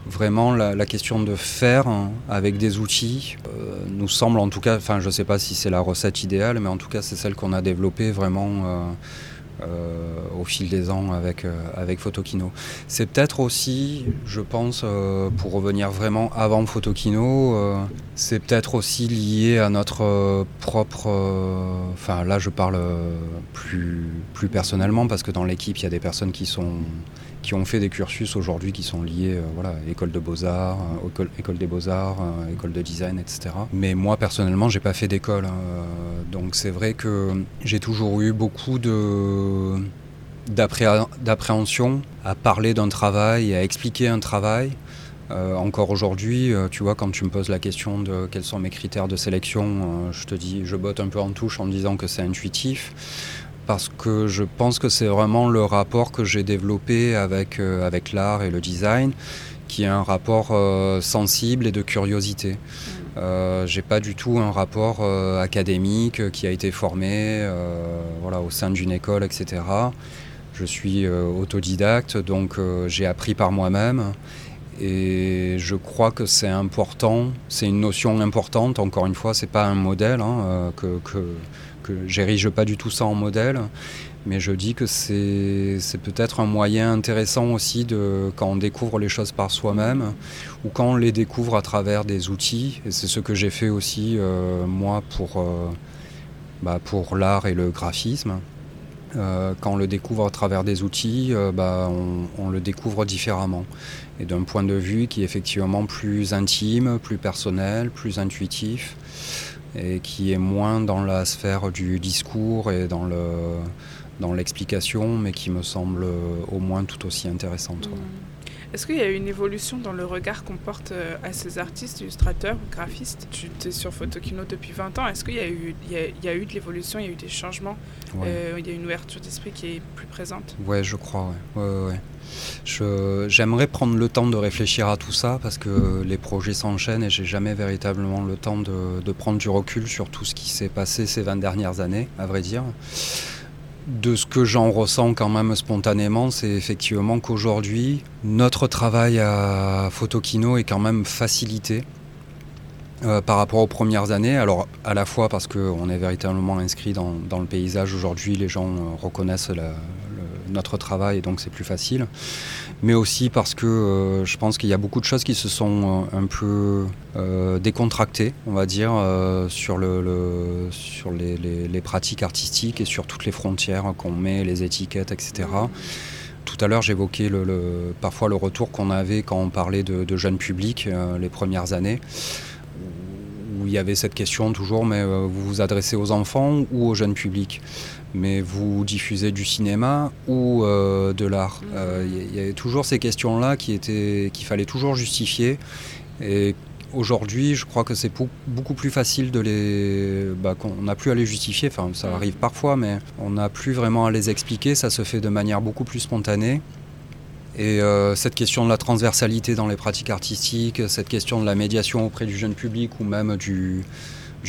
Vraiment, la, question de faire hein, avec des outils euh, nous semble en tout cas, enfin je ne sais pas si c'est la recette idéale, mais en tout cas c'est celle qu'on a développée vraiment euh, euh, au fil des ans avec, avec Photokino. C'est peut-être aussi, je pense, pour revenir vraiment avant Photokino, c'est peut-être aussi lié à notre propre... Enfin là je parle plus, plus personnellement parce que dans l'équipe il y a des personnes qui sont qui ont fait des cursus aujourd'hui qui sont liés, euh, voilà, école de beaux-arts, euh, école, des beaux-arts, euh, école de design, etc. Mais moi, personnellement, j'ai pas fait d'école. Hein, donc c'est vrai que j'ai toujours eu beaucoup de d'appréhension à parler d'un travail, à expliquer un travail. encore aujourd'hui, tu vois, quand tu me poses la question de quels sont mes critères de sélection, je te dis, je botte un peu en touche en disant que c'est intuitif parce que je pense que c'est vraiment le rapport que j'ai développé avec, euh, avec l'art et le design, qui est un rapport euh, sensible et de curiosité. Mm. Euh, j'ai pas du tout un rapport euh, académique qui a été formé voilà, au sein d'une école, etc. Je suis autodidacte, donc j'ai appris par moi-même. Et je crois que c'est important, c'est une notion importante. Encore une fois, c'est pas un modèle hein, que, que j'érige pas du tout ça en modèle, mais je dis que c'est peut-être un moyen intéressant aussi de, quand on découvre les choses par soi-même ou quand on les découvre à travers des outils. C'est ce que j'ai fait aussi euh, moi pour, euh, bah, pour l'art et le graphisme. Euh, quand on le découvre à travers des outils, bah, on, le découvre différemment. Et d'un point de vue qui est effectivement plus intime, plus personnel, plus intuitif et qui est moins dans la sphère du discours et dans le dans l'explication, mais qui me semble au moins tout aussi intéressante. Mm. Est-ce qu'il y a eu une évolution dans le regard qu'on porte euh, à ces artistes, illustrateurs ou graphistes? Tu es sur Photokino depuis 20 ans. Est-ce qu'il y, a eu, il y, a, eu de l'évolution, il y a eu des changements? Euh, Il y a une ouverture d'esprit qui est plus présente? Ouais, je crois. Ouais. Ouais, ouais. J'aimerais prendre le temps de réfléchir à tout ça parce que les projets s'enchaînent et j'ai jamais véritablement le temps de, de, prendre du recul sur tout ce qui s'est passé ces 20 dernières années, à vrai dire de ce que j'en ressens quand même spontanément, c'est effectivement qu'aujourd'hui, notre travail à Photokino est quand même facilité euh, par rapport aux premières années. Alors, à la fois parce qu'on est véritablement inscrit dans, le paysage aujourd'hui, les gens euh, reconnaissent notre travail, donc c'est plus facile. Mais aussi parce que je pense qu'il y a beaucoup de choses qui se sont un peu décontractées, on va dire, sur, le, sur les, pratiques artistiques et sur toutes les frontières qu'on met, les étiquettes, etc. Tout à l'heure, j'évoquais le, parfois le retour qu'on avait quand on parlait de, jeunes publics les premières années où il y avait cette question toujours, mais euh, vous vous adressez aux enfants ou au jeune public mais vous diffusez du cinéma ou euh, de l'art? Il euh, y, avait toujours ces questions-là qui étaient, qu'il fallait toujours justifier. Et aujourd'hui, je crois que c'est beaucoup plus facile de les. Bah, qu'on n'a plus à les justifier. Enfin, ça arrive parfois, mais on n'a plus vraiment à les expliquer. Ça se fait de manière beaucoup plus spontanée. Et euh, cette question de la transversalité dans les pratiques artistiques, cette question de la médiation auprès du jeune public ou même du,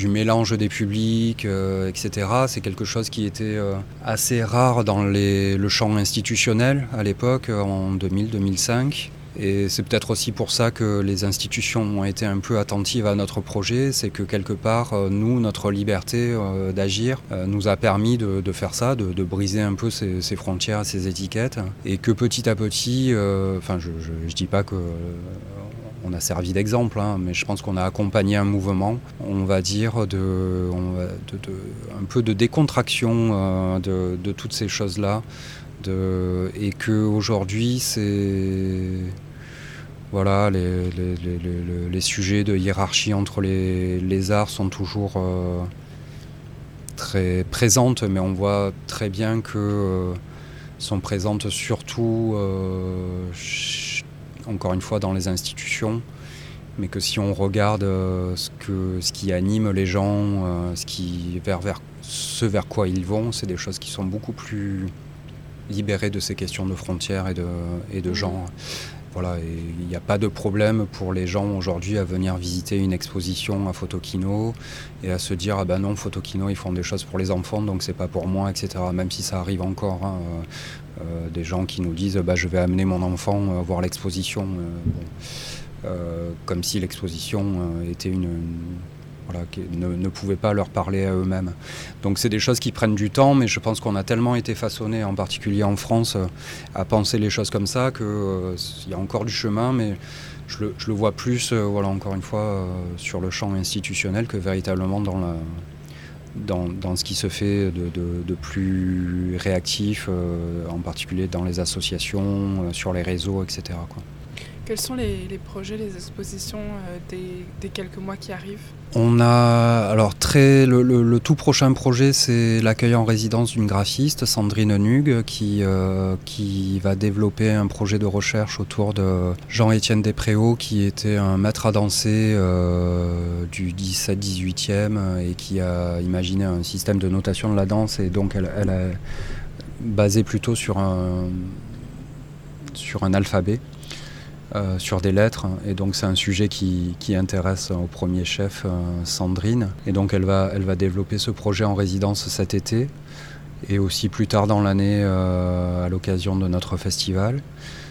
mélange des publics, euh, etc., c'est quelque chose qui était euh, assez rare dans le champ institutionnel à l'époque, en 2000-2005. Et c'est peut-être aussi pour ça que les institutions ont été un peu attentives à notre projet, c'est que quelque part, euh, nous, notre liberté euh, d'agir euh, nous a permis de, faire ça, de, briser un peu ces, frontières, ces étiquettes, et que petit à petit, enfin, je ne dis pas que on a servi d'exemple, hein, mais je pense qu'on a accompagné un mouvement, on va dire, de, un peu de décontraction de, toutes ces choses-là, et qu'aujourd'hui, c'est voilà, les, sujets de hiérarchie entre les, arts sont toujours euh, très présentes, mais on voit très bien que euh, sont présentes surtout, euh, encore une fois, dans les institutions, mais que si on regarde ce, que, ce qui anime les gens, ce, qui, vers, vers, ce vers quoi ils vont, c'est des choses qui sont beaucoup plus libérées de ces questions de frontières et de, et de mmh. genre. Voilà, il n'y a pas de problème pour les gens aujourd'hui à venir visiter une exposition à Photokino et à se dire ah ben non Photokino ils font des choses pour les enfants donc c'est pas pour moi etc. Même si ça arrive encore, hein, euh, euh, des gens qui nous disent bah, je vais amener mon enfant euh, voir l'exposition, comme si l'exposition était une qui ne, pouvaient pas leur parler à eux-mêmes. Donc c'est des choses qui prennent du temps, mais je pense qu'on a tellement été façonné, en particulier en France, euh, à penser les choses comme ça, qu'il euh, y a encore du chemin, mais je le, vois plus, euh, voilà, encore une fois, sur le champ institutionnel que véritablement dans ce qui se fait de, plus réactif, en particulier dans les associations, sur les réseaux, etc. Quels sont les, projets, les expositions des, quelques mois qui arrivent? On a alors très le, tout prochain projet, c'est l'accueil en résidence d'une graphiste, Sandrine Nug, qui euh, qui va développer un projet de recherche autour de Jean-Étienne Despréaux, qui était un maître à danser euh, du 17-18e et qui a imaginé un système de notation de la danse et donc elle, elle a basé plutôt sur un sur un alphabet. Euh, sur des lettres. Et donc c'est un sujet qui, intéresse au premier chef euh, Sandrine. Et donc elle va, elle va développer ce projet en résidence cet été et aussi plus tard dans l'année euh, à l'occasion de notre festival.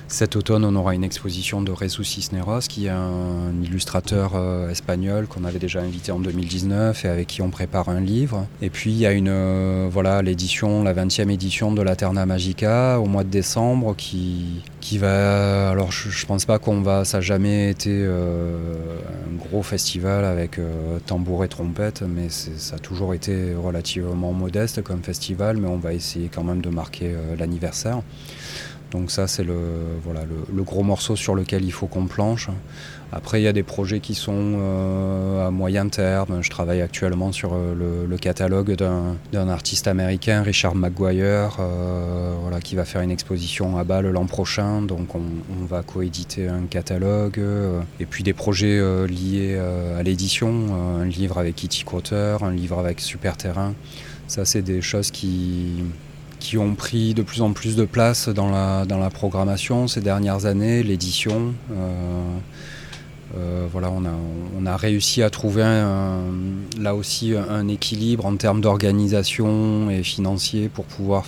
Cet automne, on aura une exposition de Jesus Cisneros, qui est un illustrateur euh, espagnol qu'on avait déjà invité en 2019 et avec qui on prépare un livre. Et puis il y a une euh, voilà l'édition, la 20e édition de la Terna Magica au mois de décembre qui, qui va. Alors je, pense pas qu'on va. Ça n'a jamais été euh, un gros festival avec tambour et trompette, mais ça a toujours été relativement modeste comme festival, mais on va essayer quand même de marquer l'anniversaire. Donc ça, c'est le, voilà, le, gros morceau sur lequel il faut qu'on planche. Après, il y a des projets qui sont euh, à moyen terme. Je travaille actuellement sur euh, le, catalogue d'un artiste américain, Richard McGuire, euh, voilà, qui va faire une exposition à Bâle l'an prochain. Donc on, va coéditer un catalogue. et puis des projets liés à l'édition, un livre avec Kitty Crotter, un livre avec Super Terrain. Ça, c'est des choses qui qui ont pris de plus en plus de place dans la, dans la programmation ces dernières années, l'édition. Euh, voilà, on a, on a, réussi à trouver là aussi un équilibre en termes d'organisation et financier pour pouvoir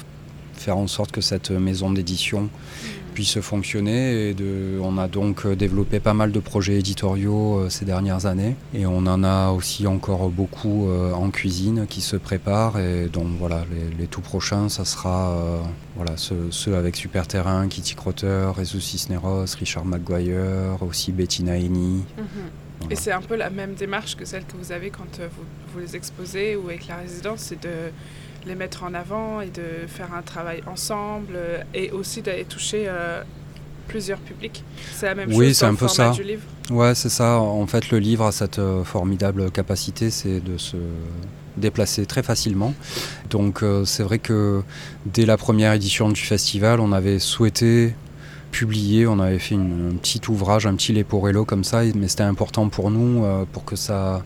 faire en sorte que cette maison d'édition puisse fonctionner. Et de, on a donc développé pas mal de projets éditoriaux ces dernières années. Et on en a aussi encore beaucoup en cuisine qui se préparent. Et donc voilà, les, tout prochains, ça sera voilà, ceux, avec Super Terrain, Kitty Crotter, Jesus Cisneros, Richard McGuire, aussi Bettina Eni. Mhm. Et c'est un peu la même démarche que celle que vous avez quand euh, vous, les exposez ou avec la résidence, c'est de les mettre en avant et de faire un travail ensemble euh, et aussi d'aller toucher euh, plusieurs publics. C'est la même oui, chose c'est un peu ça. du livre. Ouais, c'est ça. En fait, le livre a cette formidable capacité, c'est de se déplacer très facilement. Donc, c'est vrai que dès la première édition du festival, on avait souhaité publié. On avait fait un petit ouvrage, un petit Leporello comme ça, mais c'était important pour nous euh, pour que ça,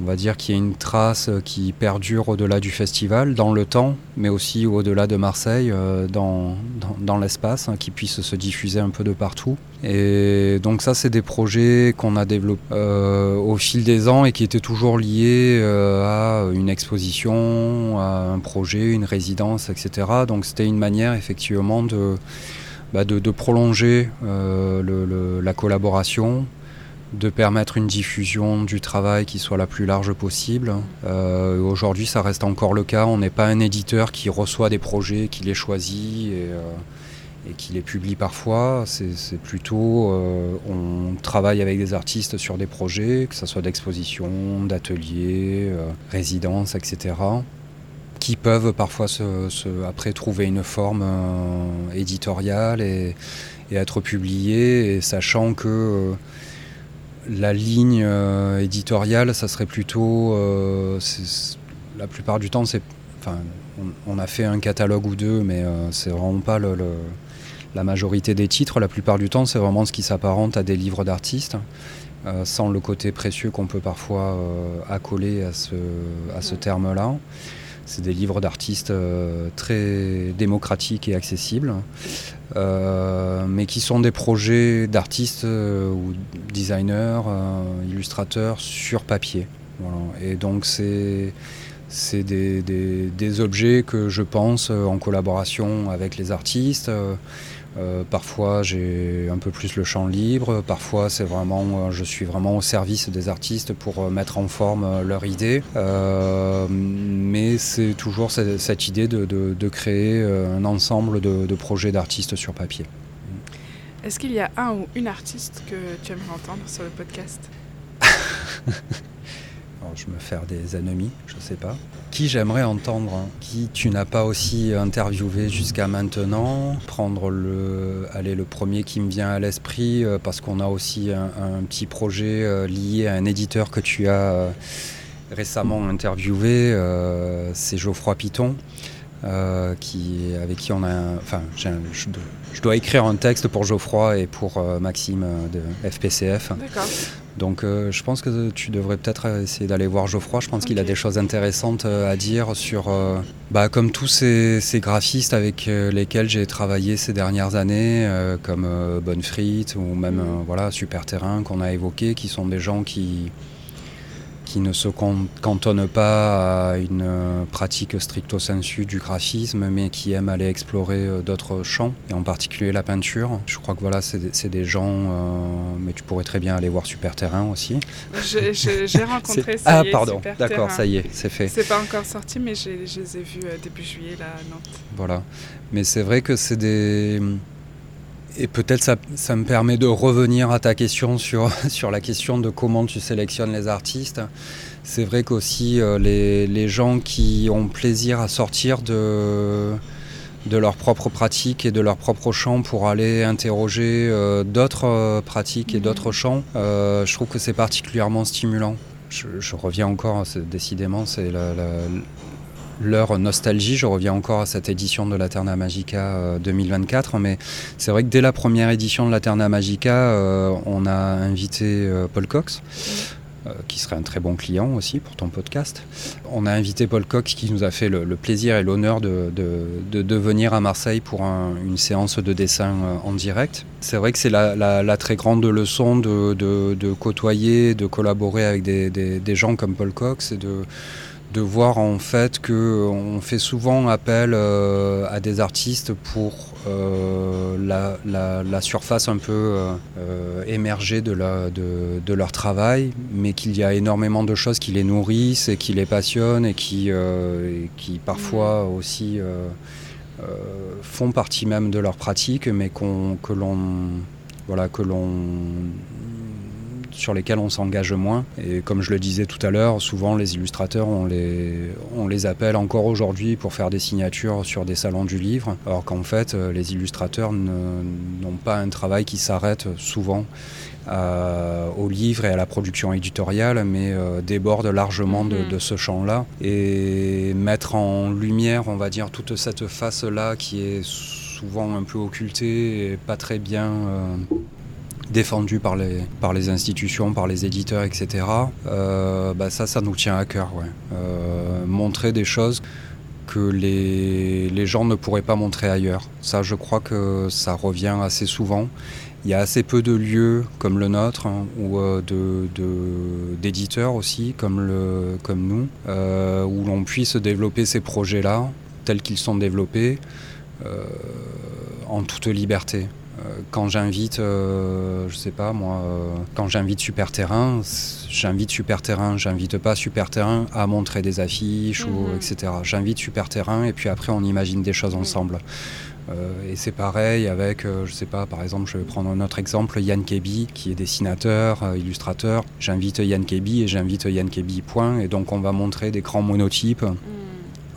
on va dire qu'il y ait une trace qui perdure au-delà du festival, dans le temps, mais aussi au-delà de Marseille, euh, dans, dans, l'espace, hein, qui puisse se diffuser un peu de partout. Et donc ça, c'est des projets qu'on a développés euh, au fil des ans et qui étaient toujours liés à une exposition, à un projet, une résidence, etc. Donc c'était une manière effectivement de bah, de, prolonger euh, la collaboration, de permettre une diffusion du travail qui soit la plus large possible. Euh, aujourd'hui, ça reste encore le cas. On n'est pas un éditeur qui reçoit des projets, qui les choisit et, euh, qui les publie parfois. C'est plutôt, on travaille avec des artistes sur des projets, que ce soit d'exposition, d'ateliers, résidences, etc qui peuvent parfois se, après trouver une forme euh, éditoriale et, être publiés, et sachant que euh, la ligne euh, éditoriale, ça serait plutôt, la plupart du temps, c'est, on, a fait un catalogue ou deux, mais c'est vraiment pas la majorité des titres. La plupart du temps, c'est vraiment ce qui s'apparente à des livres d'artistes. sans le côté précieux qu'on peut parfois accoler à ce terme-là. C'est des livres d'artistes euh, très démocratiques et accessibles, euh, mais qui sont des projets d'artistes euh, ou designers, illustrateurs sur papier. Et donc c'est des, des, objets que je pense en collaboration avec les artistes. Euh, parfois j'ai un peu plus le champ libre, parfois c'est vraiment, euh, je suis vraiment au service des artistes pour euh, mettre en forme leur idée. mais c'est toujours cette, idée de, créer un ensemble de, projets d'artistes sur papier. Est-ce qu'il y a un ou une artiste que tu aimerais entendre sur le podcast? je me faire des ennemis, je ne sais pas. Qui j'aimerais entendre hein? Qui tu n'as pas aussi interviewé jusqu'à maintenant? Prendre le, allez, le premier qui me vient à l'esprit, euh, parce qu'on a aussi un, petit projet euh, lié à un éditeur que tu as euh, récemment interviewé, c'est Geoffroy Piton. qui, avec qui on a. enfin, je, dois écrire un texte pour Geoffroy et pour Maxime de FPCF. Donc euh, je pense que tu devrais peut-être essayer d'aller voir Geoffroy. Je pense qu'il a des choses intéressantes euh, à dire sur, euh, bah, comme tous ces, graphistes avec lesquels j'ai travaillé ces dernières années, comme Bonfrit ou même mm. voilà Super Terrain qu'on a évoqué, qui sont des gens qui, qui ne se cantonne pas à une euh, pratique stricto sensu du graphisme, mais qui aime aller explorer euh, d'autres champs, et en particulier la peinture. Je crois que voilà, c'est des, gens, euh, mais tu pourrais très bien aller voir Super Terrain aussi. J'ai rencontré ça. Ah, pardon, d'accord, ça y est, c'est fait. C'est pas encore sorti, mais je les ai vus début juillet là à Nantes. Voilà, mais c'est vrai que c'est des et peut-être ça, ça, me permet de revenir à ta question sur, sur la question de comment tu sélectionnes les artistes. C'est vrai qu'aussi euh, les, les, gens qui ont plaisir à sortir de, de leur propre pratique et de leur propre champ pour aller interroger euh, d'autres euh, pratiques et mmh. d'autres champs, je trouve que c'est particulièrement stimulant. Je, je, reviens encore, décidément, c'est la, leur nostalgie. Je reviens encore à cette édition de la Terna Magica 2024, euh, mais c'est vrai que dès la première édition de la Terna Magica, euh, on a invité euh, Paul Cox. qui serait un très bon client aussi pour ton podcast. On a invité Paul Cox qui nous a fait le, plaisir et l'honneur de, de, venir à Marseille pour une séance de dessin en direct. C'est vrai que c'est la, très grande leçon de, côtoyer, de collaborer avec des, des gens comme Paul Cox et de, de voir en fait que on fait souvent appel euh, à des artistes pour euh, la, surface un peu euh, émergée de, de, leur travail, mais qu'il y a énormément de choses qui les nourrissent et qui les passionnent et qui, qui parfois mm. aussi font partie même de leur pratique, mais que l'on voilà, que l'on sur lesquels on s'engage moins. Et comme je le disais tout à l'heure, souvent les illustrateurs, on les, on les appelle encore aujourd'hui pour faire des signatures sur des salons du livre, alors qu'en fait, euh, les illustrateurs n'ont pas un travail qui s'arrête souvent euh, au livre et à la production éditoriale, mais euh, déborde largement de, mm-hmm. ce champ-là. Et mettre en lumière, on va dire, toute cette face-là qui est souvent un peu occultée et pas très bien défendu par les, par les institutions, par les éditeurs, etc. Euh, bah ça, ça nous tient à cœur. Euh, montrer des choses que les, les, gens ne pourraient pas montrer ailleurs. Ça, je crois que ça revient assez souvent. Il y a assez peu de lieux comme le nôtre hein, ou euh, d'éditeurs aussi comme, le, comme nous où l'on puisse développer ces projets-là tels qu'ils sont développés en toute liberté. Euh, quand j'invite, euh, je sais pas moi, euh, quand j'invite Super Terrain, j'invite Super Terrain, j'invite pas Super Terrain à montrer des affiches ou mhm. etc. J'invite Super Terrain et puis après on imagine des choses ensemble. et c'est pareil avec, je sais pas, par exemple, je vais prendre un autre exemple, Yann Kebi, qui est dessinateur, illustrateur. J'invite Yann Kebi et j'invite Yann Kebi, point. Et donc on va montrer des grands monotypes. Mhm.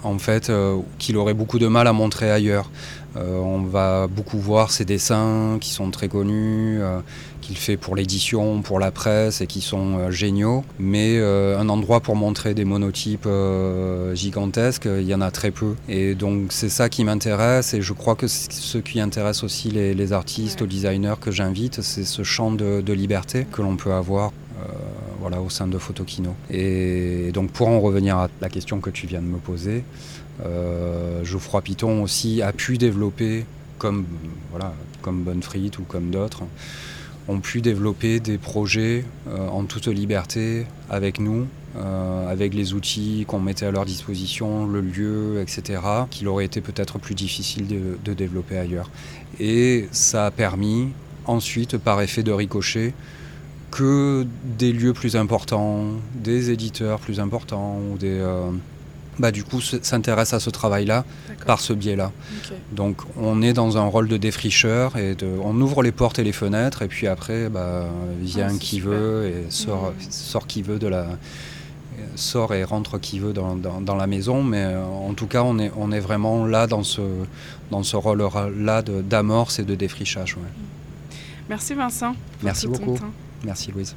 en fait, qu'il aurait beaucoup de mal à montrer ailleurs. Euh, on va beaucoup voir ses dessins qui sont très connus, euh, qu'il fait pour l'édition, pour la presse et qui sont euh, géniaux. Mais un endroit pour montrer des monotypes gigantesques, il y en a très peu. Et donc c'est ça qui m'intéresse et je crois que ce qui intéresse aussi les, artistes, les designers que j'invite, c'est ce champ de, liberté que l'on peut avoir voilà, au sein de Photokino. Et donc pour en revenir à la question que tu viens de me poser, Geoffroy Piton aussi a pu développer, comme, voilà, comme ou comme d'autres, ont pu développer des projets euh, en toute liberté avec nous, euh, avec les outils qu'on mettait à leur disposition, le lieu, etc., qu'il aurait été peut-être plus difficile de, développer ailleurs. Et ça a permis ensuite, par effet de ricochet, que des lieux plus importants, des éditeurs plus importants ou des bah, du coup s'intéresse à ce travail-là par ce biais-là. Donc on est dans un rôle de défricheur et de, on ouvre les portes et les fenêtres et puis après bah, vient ah, qui veut et sort, mmh. sort qui veut de la sort et rentre qui veut dans, dans, la maison, mais euh, en tout cas on est, on est vraiment là dans ce, dans ce rôle-là d'amorce et de défrichage. Merci Vincent. Merci beaucoup. Merci Louise.